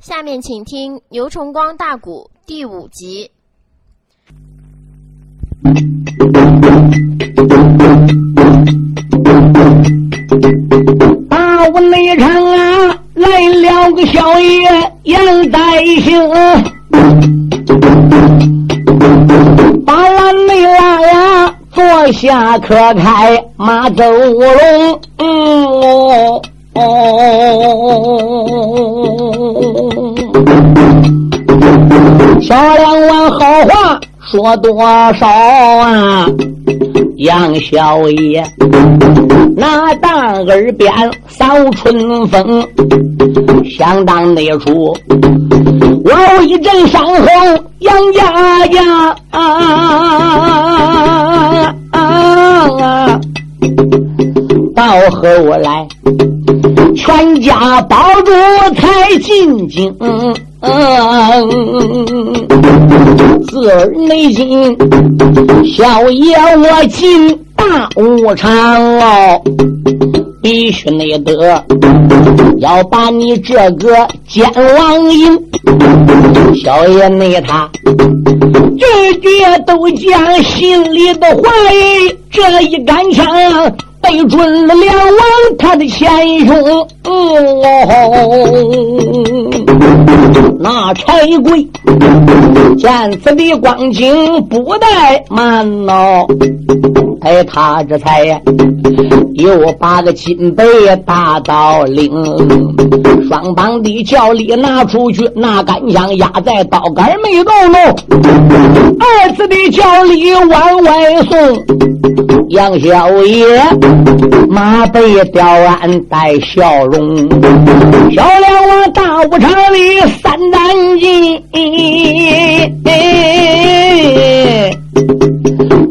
下面请听《牛崇光大鼓》第五集。大武内场啊，来了个小爷杨代兴，把俺内郎呀坐下可开马走龙，嗯哦哦，小两碗好话说多少啊？杨小爷，那大耳边扫春风，想当那出，我有一阵伤后，杨家家啊啊啊！到后来，全家保住才进京。自儿内心，小爷我进大武场哦，必须内得要把你这个奸王营，小爷内他句句都将心里的话这一杆枪。对准了梁王他的前胸，那柴贵见此的光景不怠慢哦，哎，他这才又把个金杯大刀领，双膀的轿里拿出去，那杆枪压在刀杆没动动，二次的轿里往外送，杨小爷。马背吊鞍带笑容，小了我大武场里三担金，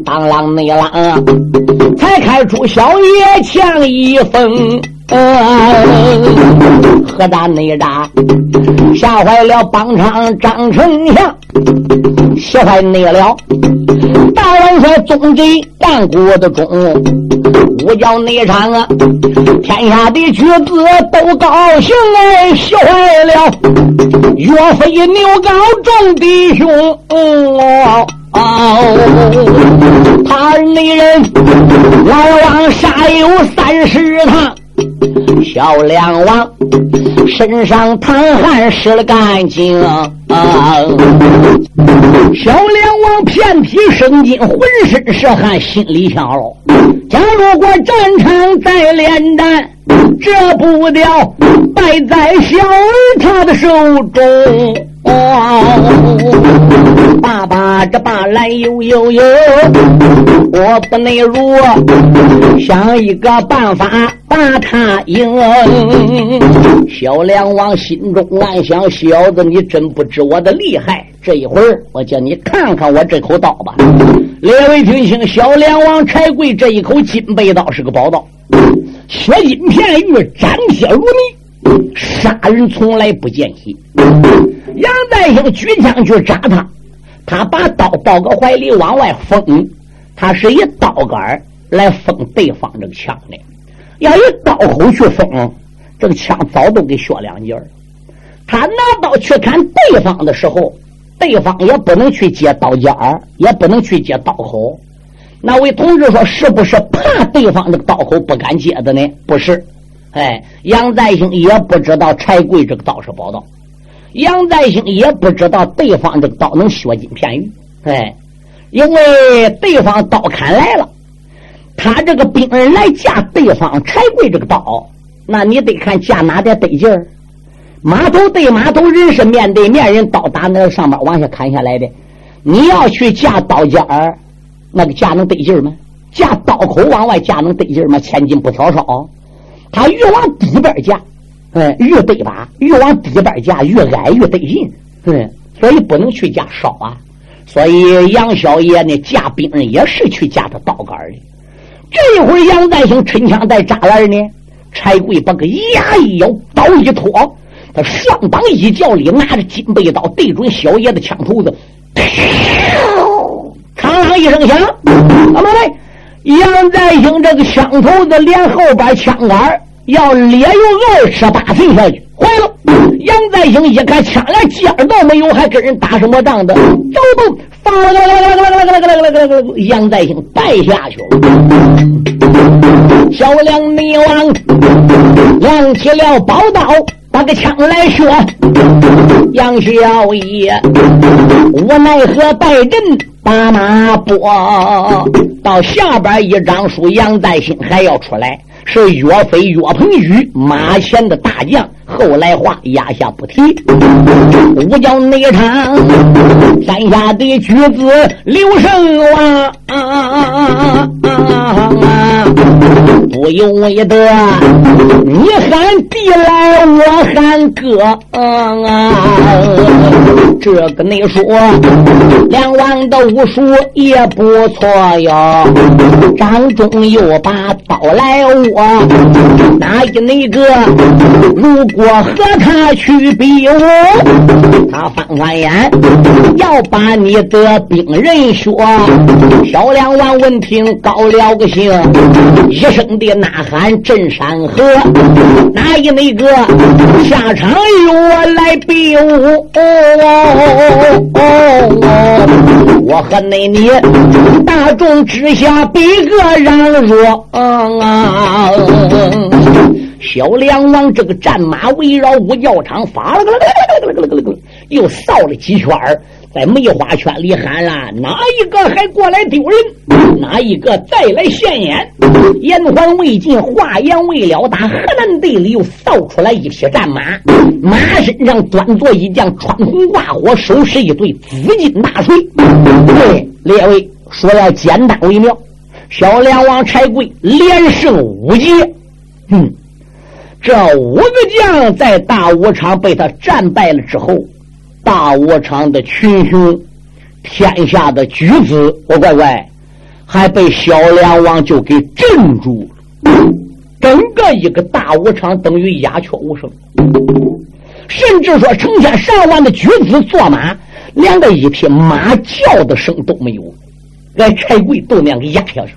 当啷内啷，才开出小爷强一封。何大内扎吓坏了帮场张丞相，吓坏内了大元帅宗贼干国的忠，我叫内场啊，天下的举子都高兴哎，吓坏了岳飞牛皋众弟兄。哦，哦他内人老王杀有三十趟。小梁王身上淌汗湿了干净，小梁王遍体生津，浑身是汗，心里想喽：假如果战场再连战，这不掉败在小儿他的手中。哦，爸爸这把来悠悠悠，我不能如想一个办法把他赢。小梁王心中暗想：小子，你真不知我的厉害。这一会儿，我叫你看看我这口刀吧。列位听清，小梁王柴贵这一口金背刀是个宝刀，血金片玉，斩铁如泥，杀人从来不见血。杨再兴举枪去扎他，他把刀抱个怀里往外封，他是以刀杆来封对方这个枪的。要以刀口去封，这个枪早都给削两截了。他拿刀去砍对方的时候，对方也不能去接刀尖儿，也不能去接刀口。那位同志说：“是不是怕对方的刀口不敢接的呢？”不是，哎，杨再兴也不知道柴贵这个刀是宝刀。杨再兴也不知道对方这个刀能削金片玉，哎，因为对方刀砍来了，他这个兵人来架对方柴贵这个刀，那你得看架哪点得劲儿。马头对马头，人是面对面，人刀打那上面往下砍下来的。你要去架刀尖儿，那个架能得劲儿吗？架刀口往外架能得劲儿吗？千斤不挑少，他越往底边架。哎，越得把？越往底边架，越矮越得劲。嗯，所以不能去架少啊。所以杨小爷呢，架兵也是去架他刀杆的。这一会儿，杨再兴抻枪在扎来呢，柴贵把个牙一咬，刀一拖，他双膀一叫里拿着金背刀对准小爷的枪头子，嘡啷一声响，怎么的？杨再兴这个枪头子连后边枪杆要咧有二尺八寸下去，坏了！杨再兴一看枪连尖儿都没有，还跟人打什么仗的？走走，放了个个个个个个个个个个，杨再兴败下去了。小梁你王亮起了宝刀，拿个枪来说：“杨小爷，我奈何败阵把马拨？到下边一张书，杨再兴还要出来。”是岳飞岳鹏举马前的大将，后来话压下不提。武将内场山下的举子刘胜啊，不由为得你喊弟来，我喊哥啊。这个你说两王的武术也不错哟。张忠又把刀来握。哪一那个？如果和他去比武，他翻翻眼，要把你的兵人说。小梁王闻听高了个兴，一声的呐喊震山河。哪一那个下场由我来比武？哦哦哦哦我和那你大众之下比个让弱啊！小梁王这个战马围绕五教场发了个了个了个了个了个了个，又扫了几圈儿在梅花圈里喊了：哪一个还过来丢人？哪一个再来现眼？言还未尽，话言未了，打河南队里又扫出来一匹战马，马身上端坐一将，穿红挂火，手持一对紫金大锤。对，列位说要简单为妙。小梁王柴贵连胜五捷，哼，这五个将在大武场被他战败了之后，大武场的群雄，天下的举子，我乖乖，还被小梁王就给镇住了，整个一个大武场等于鸦雀无声，甚至说成千上万的举子坐马，连个一匹马叫的声都没有，连柴贵都那样给压下去。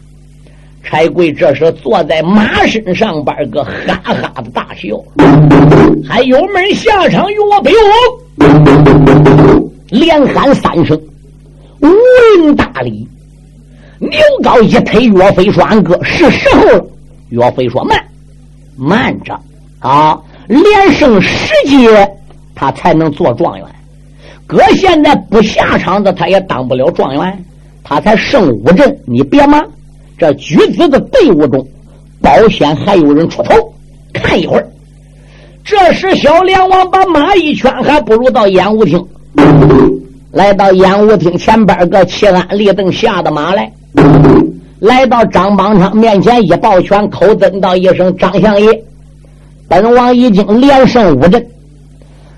柴贵这时坐在马身上边个哈哈的大笑，还有门下场与我比武，连喊三声，无人大礼。牛高一推岳飞说：“俺哥是时候了。”岳飞说：“慢，慢着啊！连胜十节，他才能做状元。哥现在不下场子，他也当不了状元。他才胜五阵，你别忙。”这举子的队伍中，保险还有人出头，看一会儿。这时，小梁王把马一圈，还不如到演武厅。来到演武厅前边个齐安立凳下的马来，来到张邦昌面前一抱拳，口尊道一声：“张相爷，本王已经连胜五阵，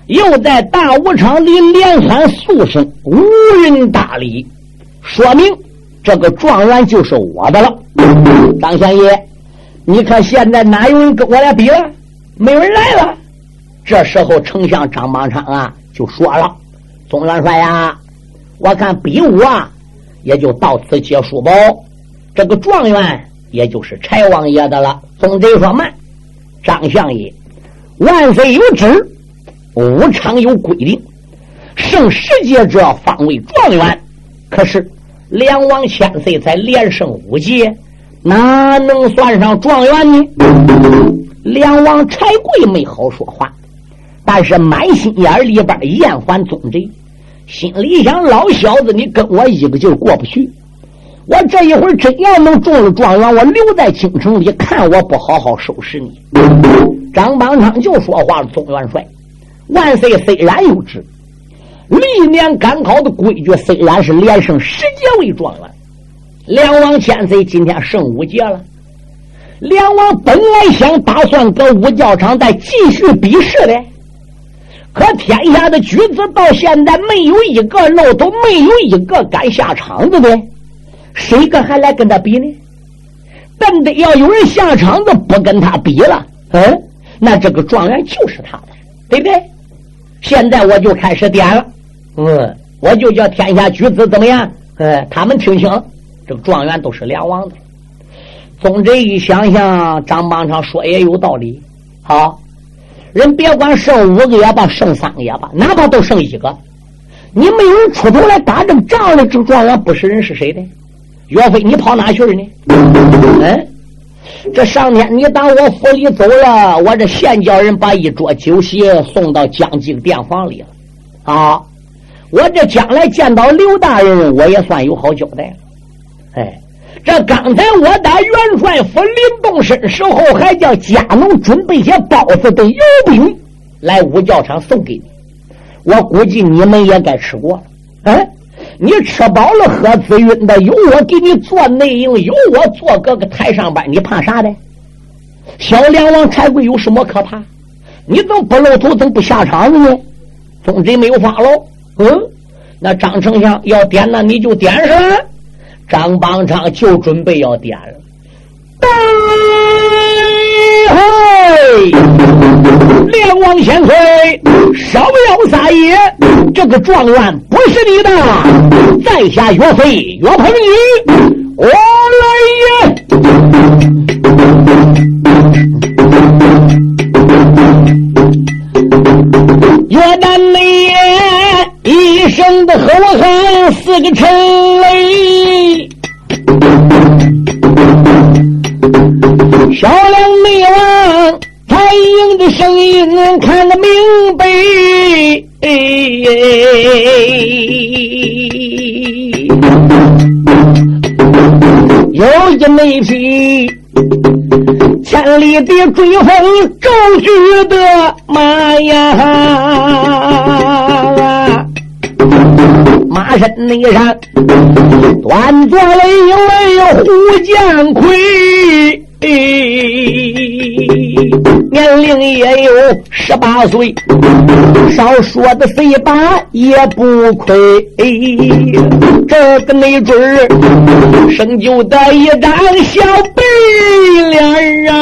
又在大武场里连喊数声，无人大礼，说明。”这个状元就是我的了，张相爷，你看现在哪有人跟我俩比了？没人来了。这时候，丞相张邦昌啊就说了：“总元帅呀，我看比武啊也就到此结束吧。这个状元也就是柴王爷的了。”总得说：“慢，张相爷，万岁有旨，武场有规定，胜十节者方为状元。可是。”梁王千岁才连胜五届，哪能算上状元呢？梁王柴贵没好说话，但是满心眼里边厌烦宗贼，心里想：老小子，你跟我一个劲过不去。我这一会儿真要能中了状元，我留在京城里，看我不好好收拾你。张邦昌就说话了：“宗元帅，万岁虽然有旨。”历年赶考的规矩虽然是连胜十节为状元，梁王千岁今天胜五节了。梁王本来想打算搁五教场再继续比试的，可天下的举子到现在没有一个漏都没有一个敢下场子的，谁个还来跟他比呢？但得要有人下场子不跟他比了，嗯，那这个状元就是他的，对不对？现在我就开始点了。嗯，我就叫天下举子怎么样？呃，他们听清，这个状元都是梁王的。宗贼一想想，张邦昌说也有道理。好，人别管剩五个也罢，剩三个也罢，哪怕都剩一个，你没有人出头来打这个仗的，这状元不是人是谁的？岳飞，你跑哪去了呢？嗯，这上天你打我府里走了，我这现叫人把一桌酒席送到江津殿房里了。啊，我这将来见到刘大人，我也算有好交代了。哎，这刚才我打元帅府临动身时候，还叫家奴准备些包子的油饼来五教场送给你。我估计你们也该吃过了。嗯。你吃饱了喝滋晕的，有我给你做内应，有我做个个台上班，你怕啥的？小梁王柴贵有什么可怕？你怎么不露头，怎么不下场子呢？宗真没有发喽。嗯，那张丞相要点，那你就点上。张邦昌就准备要点了。嘿，梁王千岁，稍要撒野，这个状元是你的，在下岳飞岳鹏宇，我来也。岳旦内一声的吼喊，四个臣雷。小梁内王太英的声音看得明白，有一那匹千里的追风骤去的马呀！马身内上端坐了一位胡建奎，年龄也有十八岁，少说的岁把也不亏。这个没准儿生就的一张小白脸啊！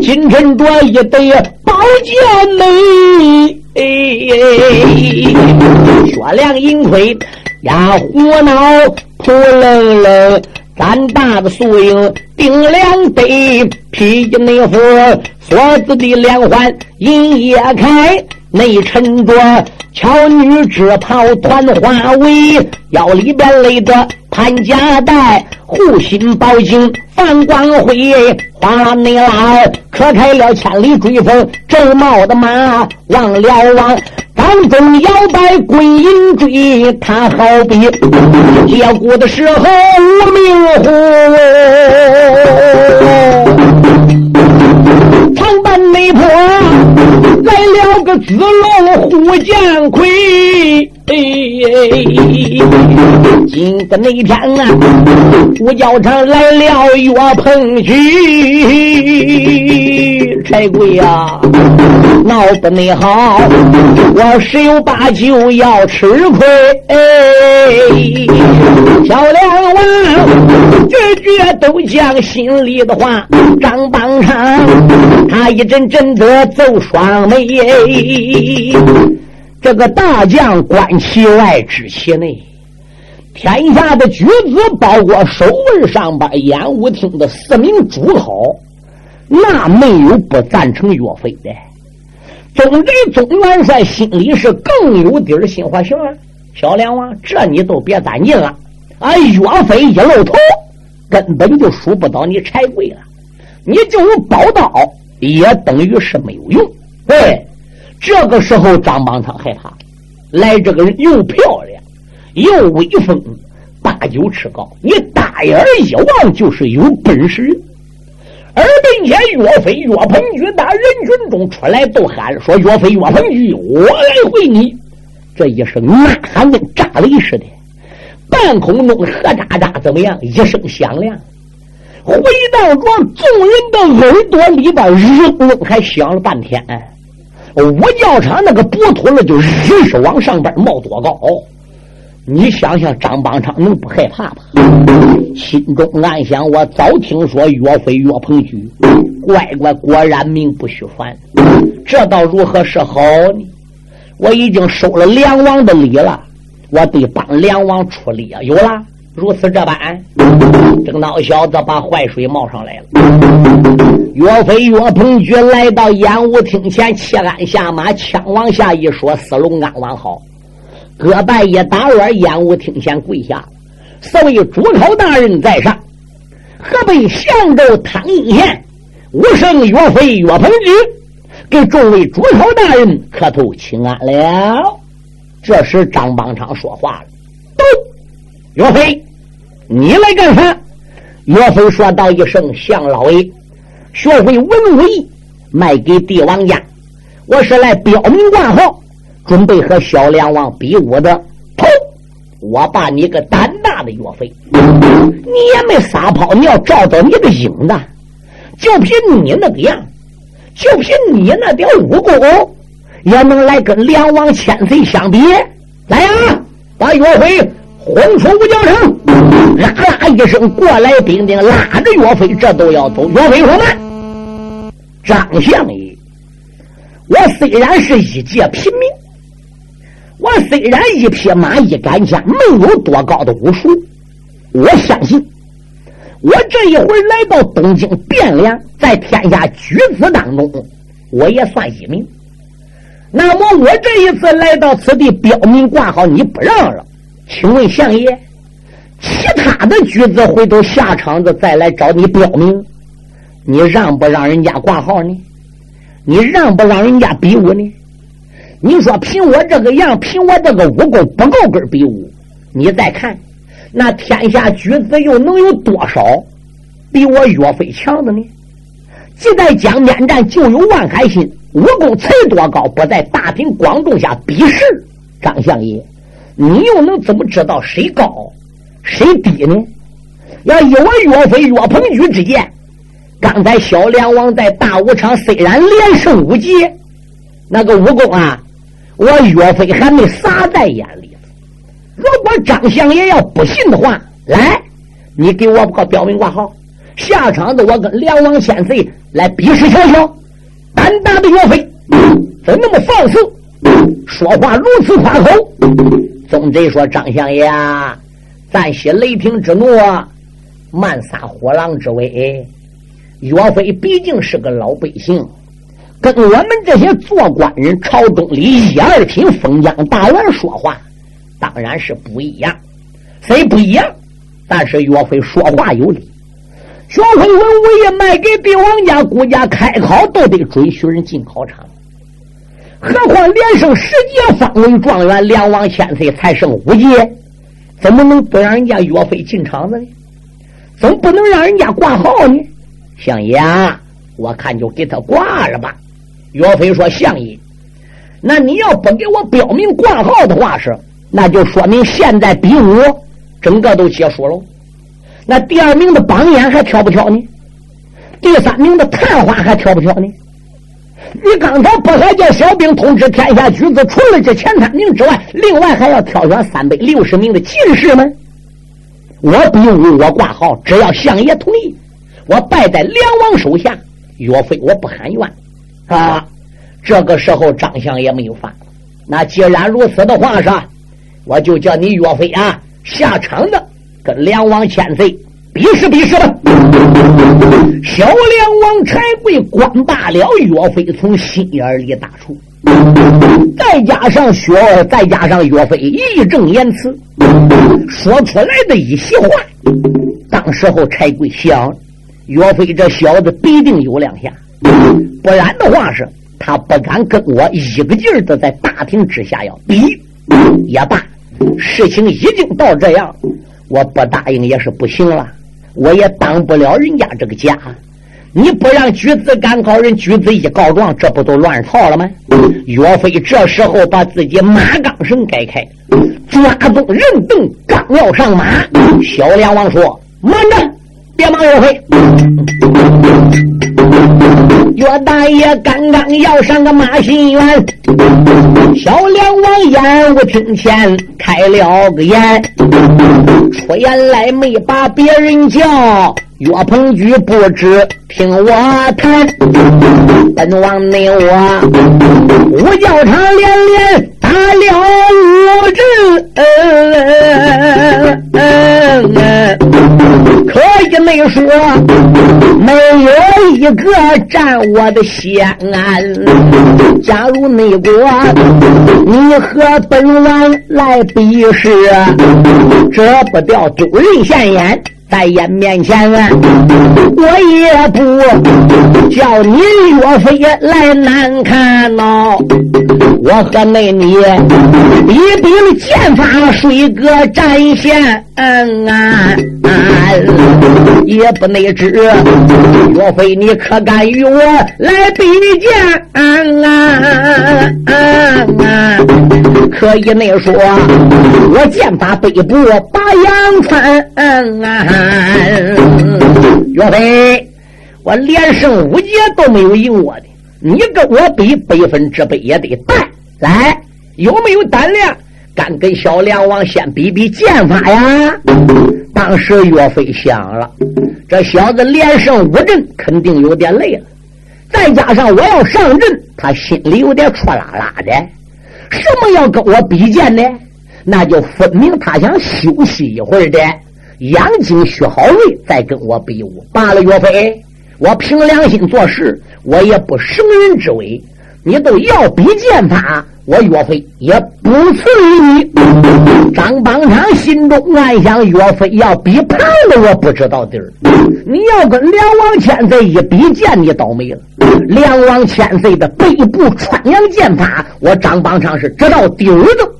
金衬着一对宝剑眉，雪亮银盔压虎脑，扑棱棱，胆大的素影顶两对，披着那副锁子的连环银叶开，内衬着巧女织袍团花围，腰里边勒着潘家带。护心宝镜放光辉，花内老磕开了千里追风正茂的马，望了望当中摇摆鬼影追，他好比 接骨的时候无名虎，长坂内坡来了个子龙虎剑魁。今个那天啊，五教场来了岳鹏举，柴贵呀，闹不内好，我十有八九要吃亏。哎小梁王句句都讲心里的话，张邦昌他一阵阵的皱双眉。这个大将观其外知其内，天下的举子，包括守卫上边演武厅的四名主考，那没有不赞成岳飞的。总之，总元帅心里是更有底儿，心话行啊，小梁王，这你都别担心了。啊，岳飞一露头，根本就输不到你柴贵了。你就有宝刀，也等于是没有用。对。这个时候，张邦昌害怕，来这个人又漂亮又威风，八九尺高，你大眼一望就是有本事。而并且岳飞岳鹏举打人群中出来，都喊说：“岳飞岳鹏举，我来会你！”这一声呐喊跟炸雷似的，半空中呵喳喳怎么样？一声响亮，回到庄众人的耳朵里边，嗡嗡还响了半天。五教场那个不土了，就日是往上边冒多高？你想想，张邦昌能不害怕吗？心中暗想：我早听说岳飞岳鹏举，乖乖，果然名不虚传。这倒如何是好呢？我已经收了梁王的礼了，我得帮梁王出力啊！有了，如此这般，这个老小子把坏水冒上来了。岳飞、岳鹏举来到演武厅前，切鞍下马，枪往下一说：“四龙安王好。”各拜一打碗，演武厅前跪下。四位主考大人在上，河北相州汤阴县武圣岳飞、岳鹏举给众位主考大人磕头请安了。这时张邦昌说话了：“都，岳飞，你来干啥？”岳飞说道一声：“向老爷。”学会文武艺，卖给帝王家。我是来标明挂号，准备和小梁王比武的。头，我把你个胆大的岳飞，你也没撒泡尿照照你的影子，就凭你那个样，就凭你那点武功，也能来跟梁王千岁相比？来呀，把岳飞！轰出五角城，啦啦一声，过来兵丁拉着岳飞，这都要走。岳飞说：“慢，张相爷，我虽然是一介平民，我虽然一匹马一杆枪，没有多高的武术，我相信，我这一会儿来到东京汴梁，在天下举子当中，我也算一名。那么我这一次来到此地标明挂号，你不让了。”请问相爷，其他的举子回头下场子再来找你标明，你让不让人家挂号呢？你让不让人家比武呢？你说凭我这个样，凭我这个武功不够跟比武？你再看，那天下举子又能有多少比我岳飞强的呢？即在江边战，就有万海心，武功才多高，不在大庭广众下比试张相爷。你又能怎么知道谁高谁低呢？要以我岳飞岳鹏举之见，刚才小梁王在大武场虽然连胜五级，那个武功啊，我岳飞还没撒在眼里。如果张相爷要不信的话，来，你给我个标明挂号，下场子我跟梁王千岁来比试瞧瞧。胆大的岳飞怎那么放肆，说话如此夸口？宗贼说：“张相爷啊，暂息雷霆之怒，慢撒火狼之威。岳飞毕竟是个老百姓，跟我们这些做官人、朝中里一二品封疆大员说话，当然是不一样。虽不一样，但是岳飞说话有理。学会文武艺，卖给帝王家、国家开考，都得准许人进考场。”何况连胜十届方为状元，梁王千岁才胜五届，怎么能不让人家岳飞进场子呢？总不能让人家挂号呢？相爷，我看就给他挂了吧。岳飞说：“相爷，那你要不给我标明挂号的话是，那就说明现在比武整个都结束了。那第二名的榜眼还挑不挑呢？第三名的探花还挑不挑呢？”你刚才不还叫小兵通知天下举子，除了这前三名之外，另外还要挑选三百六十名的进士吗？我比武，我挂号，只要相爷同意，我拜在梁王手下。岳飞，我不喊冤啊！这个时候，张相爷没有发。那既然如此的话，是我就叫你岳飞啊下场的，跟梁王千岁。比试比试吧！小梁王柴贵关罢了，岳飞从心眼里打出，再加上雪儿，再加上岳飞义正言辞说出来的一席话，当时候柴贵想，岳飞这小子必定有两下，不然的话是，他不敢跟我一个劲儿的在大庭之下要比。也罢，事情已经到这样，我不答应也是不行了。我也当不了人家这个家，你不让举子赶考，人举子一告状，这不都乱套了吗？岳飞这时候把自己马缰绳解开，抓住人凳，刚要上马，小梁王说：“慢着，别忙岳飞。”岳大爷刚刚要上个马新元，小梁王演武厅前开了个眼，出言来没把别人叫，岳鹏举不知听我谈，本王内我五教场连连。打了五阵，内说，没有一个占我的先安。假如内国，你和本王来比试，这不掉丢人现眼。在眼面前，我也不叫你岳飞来难看呐。我和那你一比剑法，水哥战线，嗯、啊也不内知岳飞，你可敢与我来比剑？可以内说，我剑法北部把阳川。岳飞，我连胜五节都没有赢我的，你跟我比百分之百也得败。来，有没有胆量？敢跟小梁王先比比剑法呀？当时岳飞想了，这小子连胜五阵，肯定有点累了。再加上我要上阵，他心里有点戳拉拉的。什么要跟我比剑呢？那就分明他想休息一会儿的。养精蓄好力，再跟我比武罢了。岳飞，我凭良心做事，我也不生人之威。你都要比剑法，我岳飞也不次于你。张邦昌心中暗想：岳飞要比胖的，我不知道底儿。你要跟梁王千岁一比剑，你倒霉了。梁王千岁的背部穿杨剑法，我张邦昌是知道底儿的。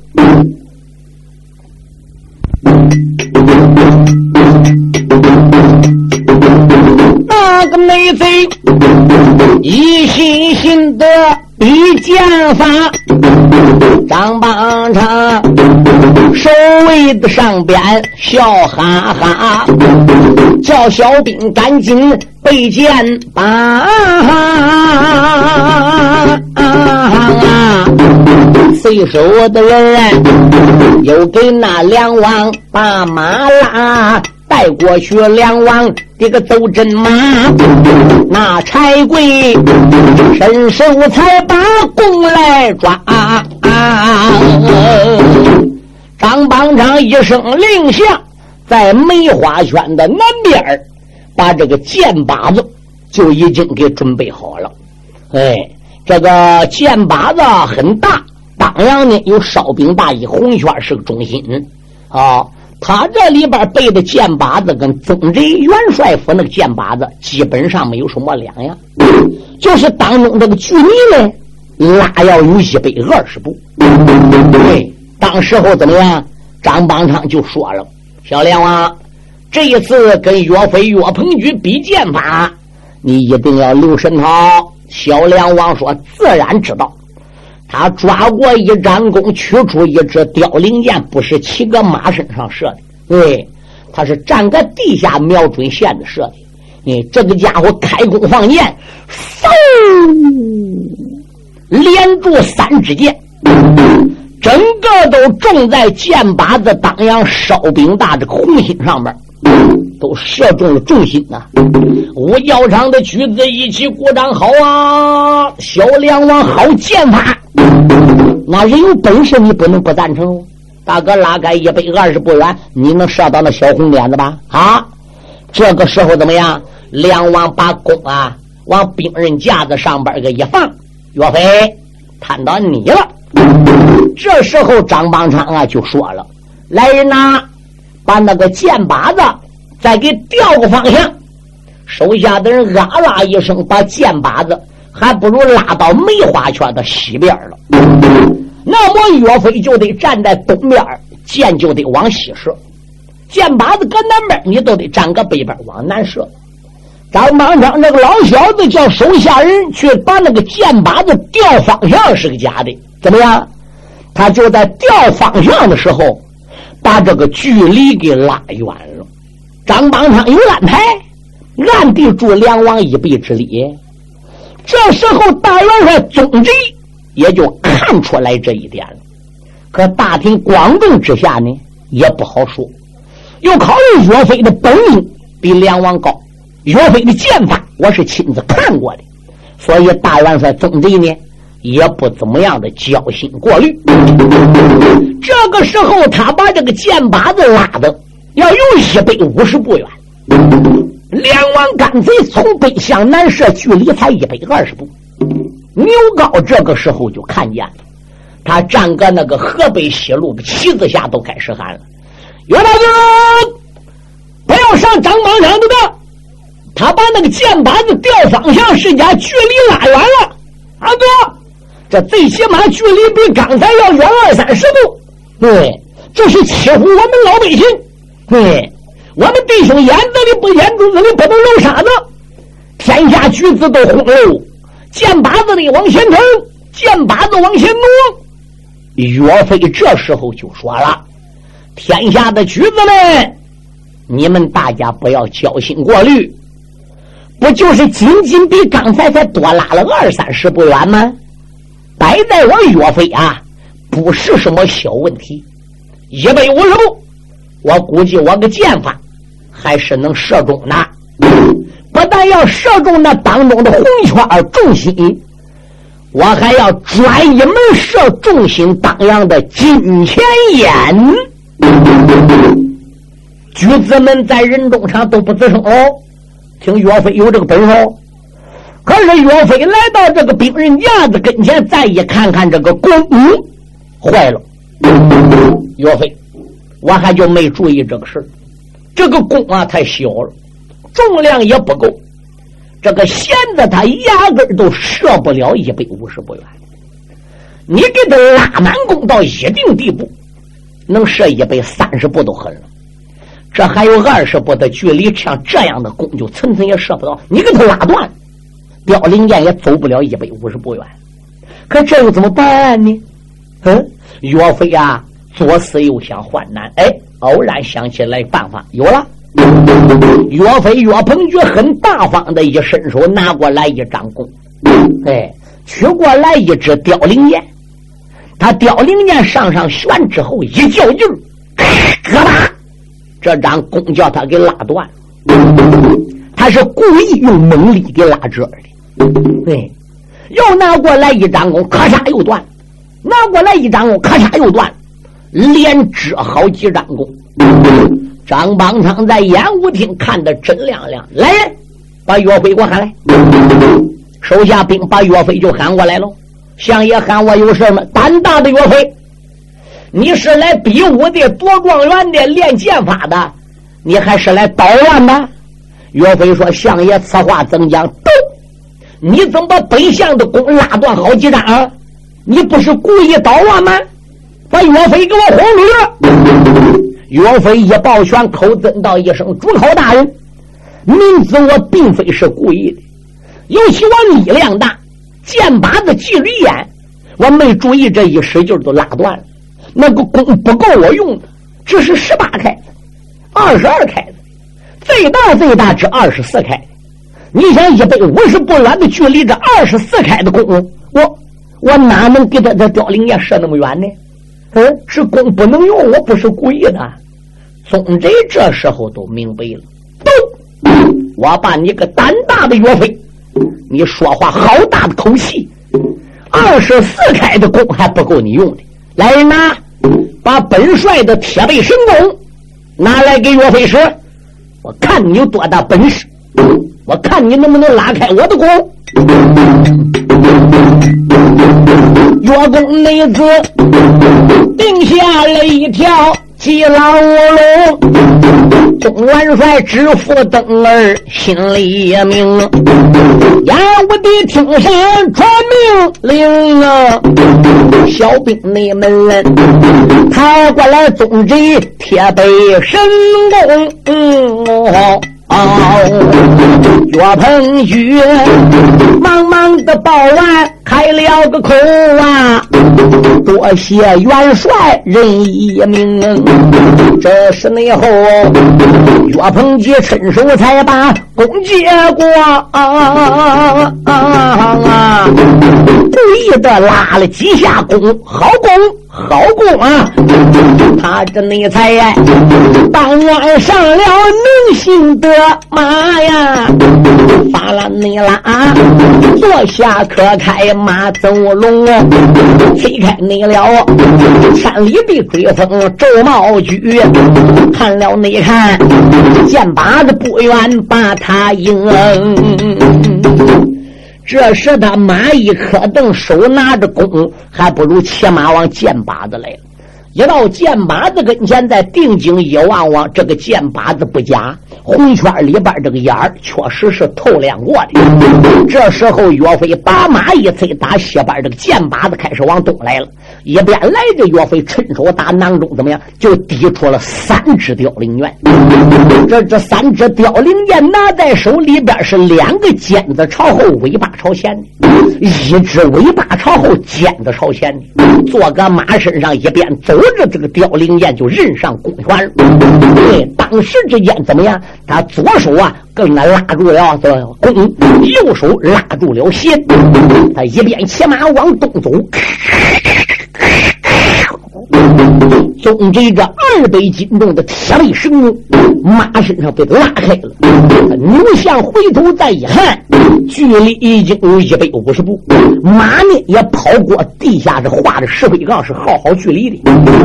那个内贼一心心的一剑法，张邦昌守卫的上边笑哈哈，叫小兵赶紧备剑把。随手的人又给那梁王把马拉带过去，梁王这个走阵马，那柴贵伸手才把弓来抓。啊啊啊张邦昌一声令下，在梅花圈的南边把这个箭靶子就已经给准备好了。哎，这个箭靶子很大。当然呢，有哨兵大衣，红圈是个中心啊。他这里边背的箭靶子跟曾贼元帅府那个箭靶子基本上没有什么两样，就是当中这个距离呢，拉要有一百二十步。对，当时候怎么样？张邦昌就说了：“小梁王，这一次跟岳飞、岳鹏举比剑法，你一定要留神好。”小梁王说：“自然知道。”他抓过一张弓，取出一支凋零箭，不是骑个马身上射的，对，他是站个地下瞄准线的射的。你这个家伙开弓放箭，嗖，连住三支箭，整个都中在箭靶子当阳烧饼大这个红心上面，都射中了重心呐！五角场的举子一起鼓掌，好啊！小梁王好剑法。那人有本事，你不能不赞成。大哥拉开一百二十步远，你能射到那小红点子吧？啊！这个时候怎么样？梁王把弓啊往兵刃架子上边个一放，岳飞看到你了。这时候张邦昌啊就说了：“来人呐，把那个箭靶子再给调个方向。”手下的人啊啦一声，把箭靶子。还不如拉到梅花圈的西边了。那么岳飞就得站在东边，箭就得往西射；箭靶子搁南边，你都得站个北边往南射。张邦昌那个老小子叫手下人去把那个箭靶子调方向是个假的，怎么样？他就在调方向的时候，把这个距离给拉远了。张邦昌有安排，暗地助梁王一臂之力。这时候，大元帅宗贼也就看出来这一点了。可大庭广众之下呢，也不好说。又考虑岳飞的本领比梁王高，岳飞的剑法我是亲自看过的，所以大元帅宗贼呢也不怎么样的焦心过虑。这个时候，他把这个箭靶子拉的要有一百五十步远。两王干贼从北向南射，距离才一百二十步。牛皋这个时候就看见了，他站个那个河北西路的旗子下，都开始喊了：“岳大军，不要上张邦上的当！”他把那个箭靶子调方向，是将距离拉远了。阿哥，这最起码距离比刚才要远二三十步。对，这是欺负我们老百姓。对。我们弟兄眼子里不眼珠子里不能揉沙子，天下举子都轰喽，箭靶子里往前冲，箭靶子往前挪。岳飞这时候就说了：“天下的举子们，你们大家不要焦心过虑，不就是仅仅比刚才才多拉了二三十步远吗？摆在我岳飞啊，不是什么小问题，一百五十步，我估计我个箭法。”还是能射中的，不但要射中那当中的红圈重心，我还要专一门射重心当阳的金钱眼。举子们在人中场都不吱声哦，听岳飞有这个本事。可是岳飞来到这个兵人架子跟前，再一看看这个弓，坏了。岳飞，我还就没注意这个事。这个弓啊太小了，重量也不够。这个弦子它压根都射不了一百五十步远。你给他拉满弓到一定地步，能射一百三十步都狠了。这还有二十步的距离，像这样的弓就层层也射不到。你给他拉断，凋零箭也走不了一百五十步远。可这又怎么办呢？嗯，岳飞啊，左思右想，患难，哎。偶然想起来办法，有了。岳飞岳鹏举很大方的一伸手，拿过来一张弓，哎，取过来一支凋零箭。他凋零箭上上旋之后，一较劲儿，咯哒，这张弓叫他给拉断。他是故意用猛力给拉折的。对，又拿过来一张弓，咔嚓又断；拿过来一张弓，咔嚓又断。连支好几张弓，张邦昌在演武厅看得真亮亮。来人，把岳飞给我喊来。手下兵把岳飞就喊过来了。相爷喊我有事吗？胆大的岳飞，你是来比武的、夺状元的、练剑法的，你还是来捣乱的？岳飞说：“相爷，此话怎讲？都，你怎么把北相的弓拉断好几张？你不是故意捣乱吗？”把岳飞给我轰出去！岳飞一抱拳，口尊道一声：“主考大人，明知我并非是故意的，尤其我力量大，箭靶子距离远，我没注意，这一使劲都拉断了。那个弓不够我用的，只是十八开子，二十二开子，最大最大只二十四开。你想一百五十步远的距离，这二十四开的弓，我我哪能给他这凋零箭射那么远呢？”嗯，这弓不能用，我不是故意的。宗贼这时候都明白了，都，我把你个胆大的岳飞，你说话好大的口气，二十四开的弓还不够你用的。来人呐，把本帅的铁背神弓拿来给岳飞使，我看你有多大本事，我看你能不能拉开我的弓。岳公内子定下了一条急老龙，总元帅知府登儿心里也明，严武的听上传命令啊，小兵你们抬过来宗贼铁背神功。弓。岳鹏举忙忙的报完，开了个口啊！多谢元帅仁义明，这是内后岳鹏举趁手才把弓接过啊！故意的拉了几下弓，好弓。好功啊！他这内才当晚上了能行的马呀，发了内拉，坐下可开马走龙，推开你了山里的追风周茂举，看了你看箭靶子不远把他迎。这时他马一磕凳，手拿着弓，还不如骑马往箭靶子来了。一到箭靶子跟前，再定睛一望望，这个箭靶子不假，红圈里边这个眼儿确实是透亮过的。这时候岳飞把马一催，打西边这个箭靶子开始往东来了。一边来着，岳飞趁手打囊中，怎么样？就抵出了三支凋零箭。这这三支凋零箭拿在手里边，是两个尖子朝后，尾巴朝前的；一只尾巴朝后，尖子朝前的。坐个马身上，一边走着，这个凋零箭就任上弓拳。对，当时之间怎么样？他左手啊，跟那拉住了这弓，右手拉住了弦。他一边骑马往东走。总之，这二百斤重的铁背绳马身上被拉开了。扭向回头再一看，距离已经有一百五十步，马呢也跑过地下这画的石灰杠，是好好距离的。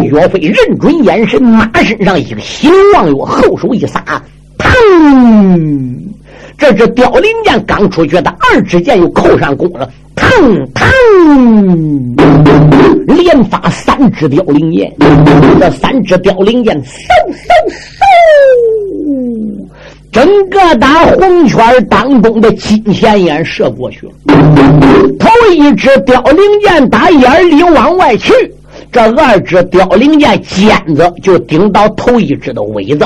岳飞认准眼神，马身上一个喜流望月，后手一撒，砰！这只凋零箭刚出去，的二支箭又扣上弓了。腾腾，连发三支凋零箭，这三支凋零箭嗖嗖嗖，整个打红圈当中的金线眼射过去了。头一支凋零箭打眼里往外去，这二支凋零箭尖子就顶到头一支的尾子，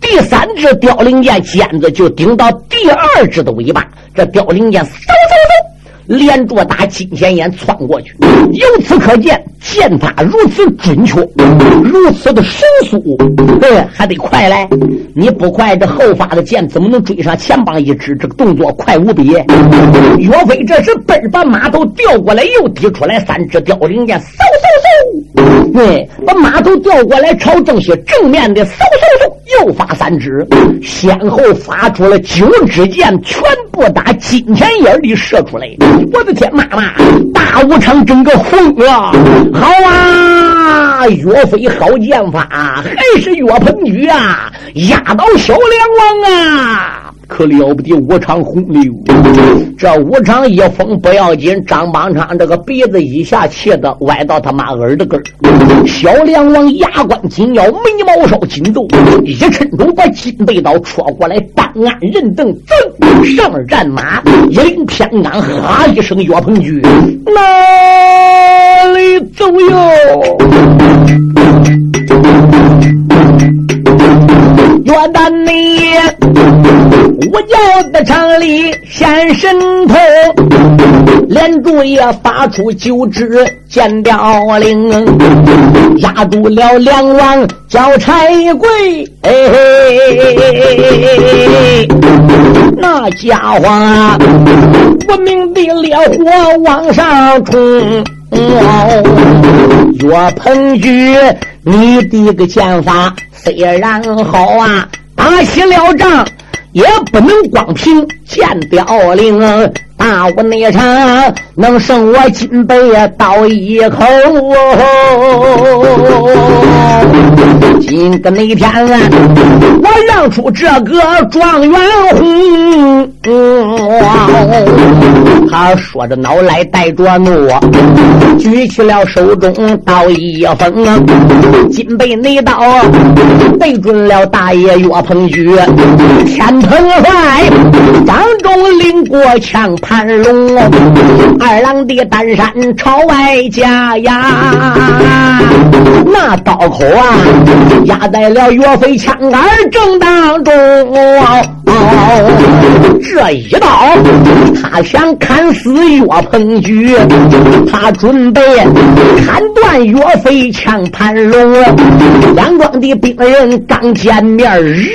第三只凋零剑尖子就顶到第二只的尾巴。这凋零箭嗖嗖嗖。连着打金钱眼窜过去，由此可见剑法如此准确，如此的神速，对，还得快嘞！你不快，这后发的剑怎么能追上前方一支？这个动作快无比。岳飞这时奔把马头调过来，又提出来三支凋零箭，嗖嗖嗖！对，把马头调过来，朝正西正面的嗖嗖嗖，又发三支，先后发出了九支箭，全部打金钱眼里射出来。我的天，妈妈，大武昌整个疯了！好啊，岳飞好剑法，还是岳鹏举啊，压倒小梁王啊！可了不得，武昌红流，这武昌一封不要紧，张邦昌这个鼻子一下气的歪到他妈耳朵根儿。小梁王牙关紧咬，眉毛梢紧皱，一抻手把金背刀戳过来，单按人凳，噌上战马，一领偏鞍，哈一声，岳鹏举哪里走哟？岳大内。我叫的城里显神通，连住也发出九支剑凋零，压住了梁王叫柴贵，哎，那家伙啊，无名的烈火往上冲。岳鹏举，你的个剑法虽然好啊，打起了仗。也不能光凭剑凋零，大武那场能胜我金杯刀一口。今个那天我让出这个状元红，他说着脑来带着怒，举起了手中刀一锋，金杯内刀对准了大爷岳鹏举，天。蓬快，张中领过枪盘龙，二郎的单山朝外家呀，那刀口啊压在了岳飞枪杆正当中。这一刀，他想砍死岳鹏举，他准备砍断岳飞枪盘龙。两庄的兵人刚见面，日。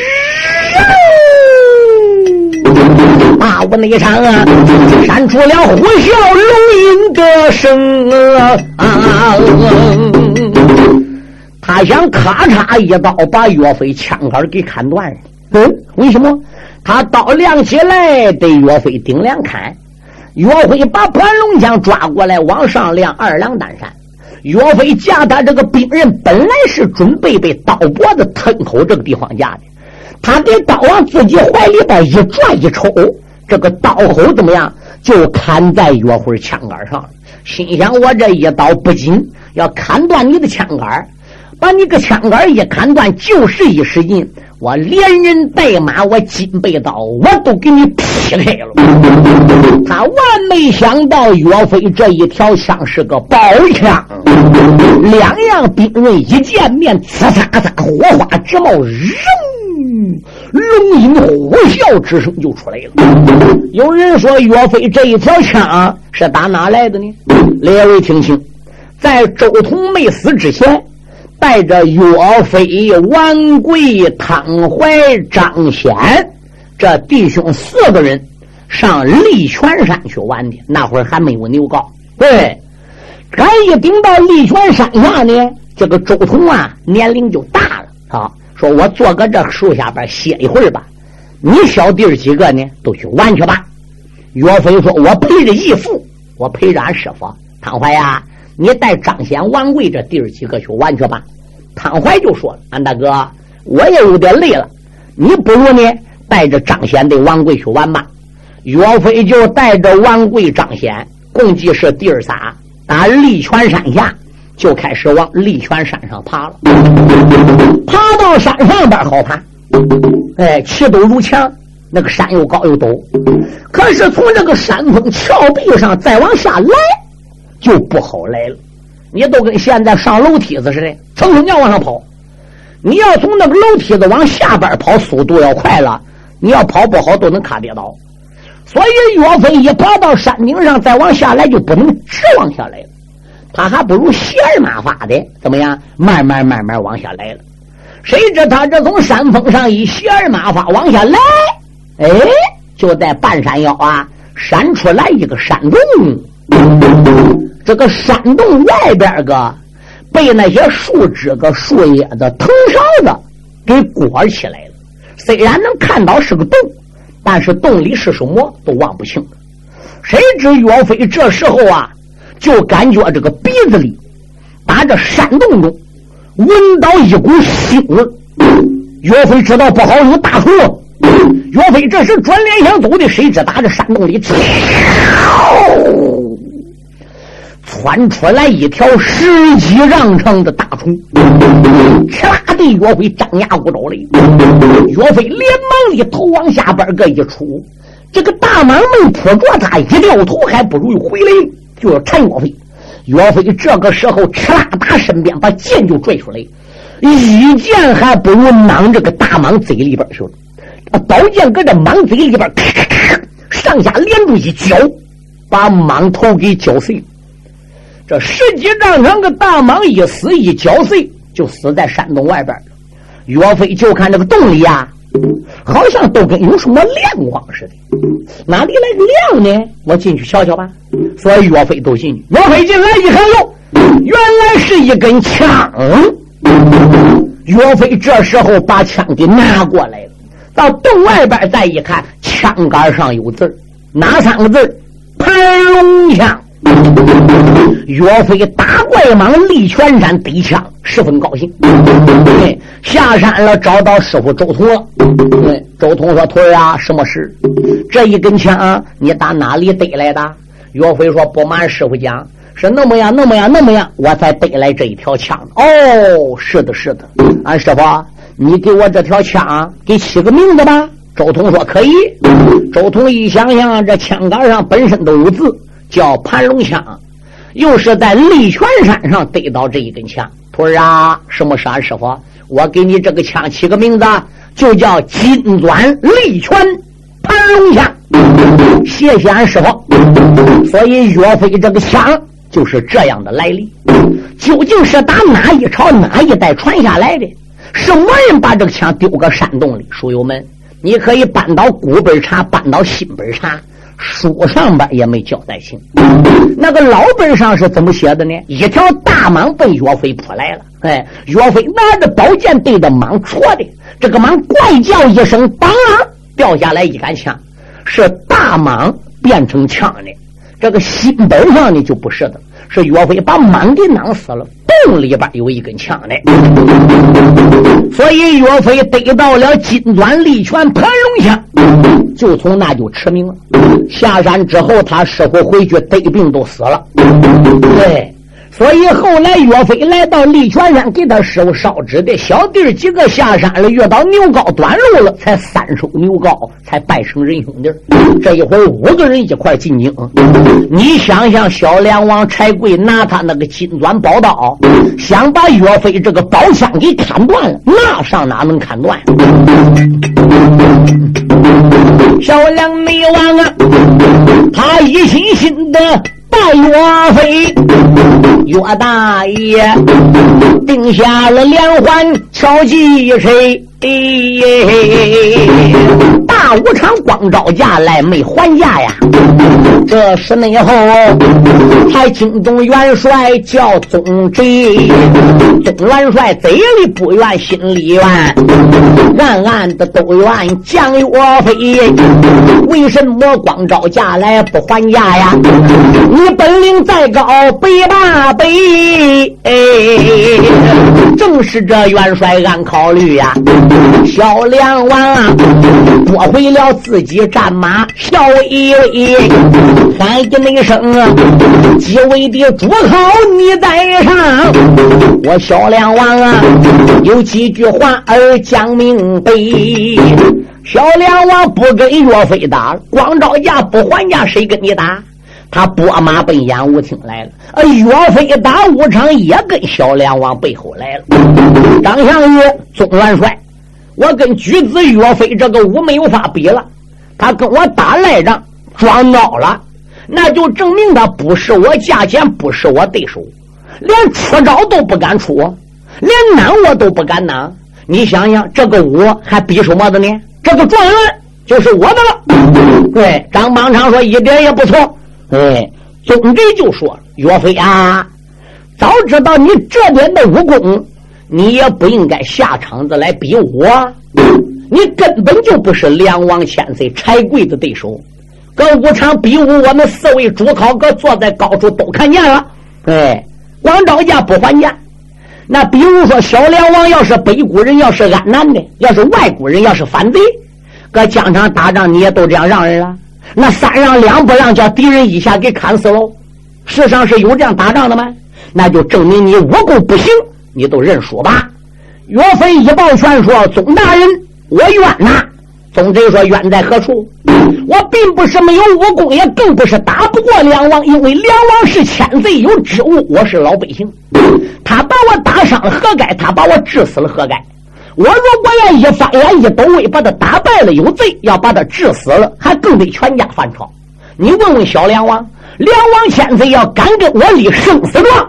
大大屋内场啊，闪出了虎啸龙吟的声啊！他想咔嚓一刀把岳飞枪杆给砍断。嗯，为什么？他刀亮起来对岳飞顶两砍，岳飞把盘龙枪抓过来往上亮二两单山。岳飞架他这个兵刃本来是准备被刀脖子吞口这个地方架的，他给刀往自己怀里边一转一抽，这个刀口怎么样？就砍在岳辉枪杆上。心想：我这一刀不仅要砍断你的枪杆，把你个枪杆一砍断，就是一使劲。我连人带马，我金背刀，我都给你劈开了。他万没想到，岳飞这一条枪是个宝枪，两样兵刃一见面，呲嚓嚓，火花直冒，扔，龙吟虎啸之声就出来了。有人说，岳飞这一条枪是打哪来的呢？列位听清，在周通没死之前。带着岳飞、王贵、汤怀、张显这弟兄四个人上利泉山去玩的。那会儿还没有牛皋。对，刚一顶到利泉山下呢，这个周通啊年龄就大了啊，说我坐搁这树下边歇一会儿吧。你小弟儿几个呢，都去玩去吧。岳飞说：“我陪着义父，我陪着俺师傅汤怀呀。”你带张显、王贵这弟儿几个去玩去吧。汤怀就说了：“俺大哥，我也有点累了，你不如呢带着张显的王贵去玩吧。”岳飞就带着王贵、张显，共计是弟儿仨，打利泉山下就开始往利泉山上爬了。爬到山上边好爬，哎，气陡如墙，那个山又高又陡。可是从这个山峰峭壁上再往下来。就不好来了，你都跟现在上楼梯子似的，蹭蹭尿往上跑。你要从那个楼梯子往下边跑，速度要快了。你要跑不好，都能卡跌倒。所以岳飞一跑到山顶上，再往下来就不能直往下来了。他还不如斜马法的怎么样？慢慢慢慢往下来了。谁知他这从山峰上一斜马法往下来，哎，就在半山腰啊，闪出来一个山洞。这个山洞外边个被那些树枝、个树叶子、藤梢子给裹起来了。虽然能看到是个洞，但是洞里是什么都望不清。谁知岳飞这时候啊，就感觉这个鼻子里打着山洞中闻到一股腥味。岳飞知道不好，有大祸。岳飞这时转脸想走的，谁知打着山洞里。窜出来一条十几丈长的大虫，哧啦的岳飞张牙舞爪的，岳飞连忙的头往下边个一杵，这个大蟒没扑着他，一掉头还不如回来，就要缠岳飞。岳飞这个时候哧啦打身边把剑就拽出来，一剑还不如囊这个大蟒嘴里边去了，宝剑搁这蟒嘴里边咔咔咔上下连住一绞，把蟒头给绞碎。这十几丈长个大蟒一死一绞碎，就死在山洞外边岳飞就看这个洞里呀，好像都跟有什么亮光似的。哪里来个亮呢？我进去瞧瞧吧。所以岳飞都进去。岳飞进来一看哟，原来是一根枪。岳飞这时候把枪给拿过来了，到洞外边再一看，枪杆上有字哪三个字盘龙枪。岳飞打怪蟒立泉山得枪，十分高兴。对，下山了，找到师傅周通了。周通说：“徒儿啊，什么事？这一根枪你打哪里得来的？”岳飞说：“不瞒师傅讲，是那么样，那么样，那么样，我才得来这一条枪。”哦，是的，是的。俺师傅，你给我这条枪给起个名字吧。周通说：“可以。”周通一想想，这枪杆上本身都有字。叫盘龙枪，又是在利泉山上得到这一根枪。徒儿啊，什么是俺师傅？我给你这个枪起个名字，就叫金钻利泉盘龙枪。谢谢俺师傅。所以岳飞这个枪就是这样的来历。究竟是打哪一朝哪一代传下来的？什么人把这个枪丢个山洞里？书友们，你可以搬到古本查，搬到新本查，书上边也没交代清。那个老本上是怎么写的呢？一条大蟒奔岳飞扑来了，哎，岳飞拿着宝剑对着蟒戳的，这个蟒怪叫一声，当掉下来一杆枪，是大蟒变成枪的。这个新本上呢就不是的，是岳飞把蟒给囊死了，洞里边有一根枪的，所以岳飞得到了金砖利拳盘龙枪，就从那就驰名了。下山之后，他师傅回去得病都死了，对。所以后来岳飞来到利泉山，给他师傅烧纸的小弟几个下山了，遇到牛皋短路了，才三收牛皋，才拜成仁兄弟。这一会五个人一块进京。你想想，小梁王柴贵拿他那个金钻宝刀，想把岳飞这个宝枪给砍断了，那上哪能砍断？小梁没王啊，他一心心的。岳飞，岳大爷定下了连环敲击谁？大武场光招架来没还价呀？这是内后还惊动元帅叫宗直，东元帅嘴里不愿心里怨，暗暗的都怨将岳飞。为什么光招架来不还价呀？你本领再高百八倍，正是这元帅暗考虑呀。小梁王啊，夺回了自己战马，笑一威，喊一声啊：“几位的主考你在上。”我小梁王啊，有几句话儿讲明白。小梁王不跟岳飞打，光招架不还价，谁跟你打？他拨马奔演武厅来了。呃，岳飞打武昌也跟小梁王背后来了。张相玉，总元帅。我跟举子岳飞这个武没有法比了，他跟我打赖仗装孬了，那就证明他不是我价钱，不是我对手，连出招都不敢出，连拿我都不敢拿。你想想，这个武还比什么的呢？这个状元就是我的了。对，张邦昌说一点也不错。哎，总之就说岳飞啊，早知道你这点的武功。你也不应该下场子来比我，你根本就不是梁王千岁柴贵的对手。搁武场比武，我们四位主考哥坐在高处都看见了。哎，光招架不还价。那比如说小梁王要是北国人，要是安南的，要是外国人，要是反贼，搁疆场打仗你也都这样让人了。那三让两不让，叫敌人一下给砍死喽。世上是有这样打仗的吗？那就证明你武功不行。你都认输吧！岳飞一抱拳说：“宗大人，我冤呐！”宗贼说：“冤在何处？我并不是没有武功，也更不是打不过梁王，因为梁王是千岁有职务，我是老百姓。他把我打伤了，何该？他把我治死了，何该？我如果要一翻眼一抖尾把他打败了，有罪；要把他治死了，还更得全家反朝。你问问小梁王，梁王千岁要敢跟我立生死状？”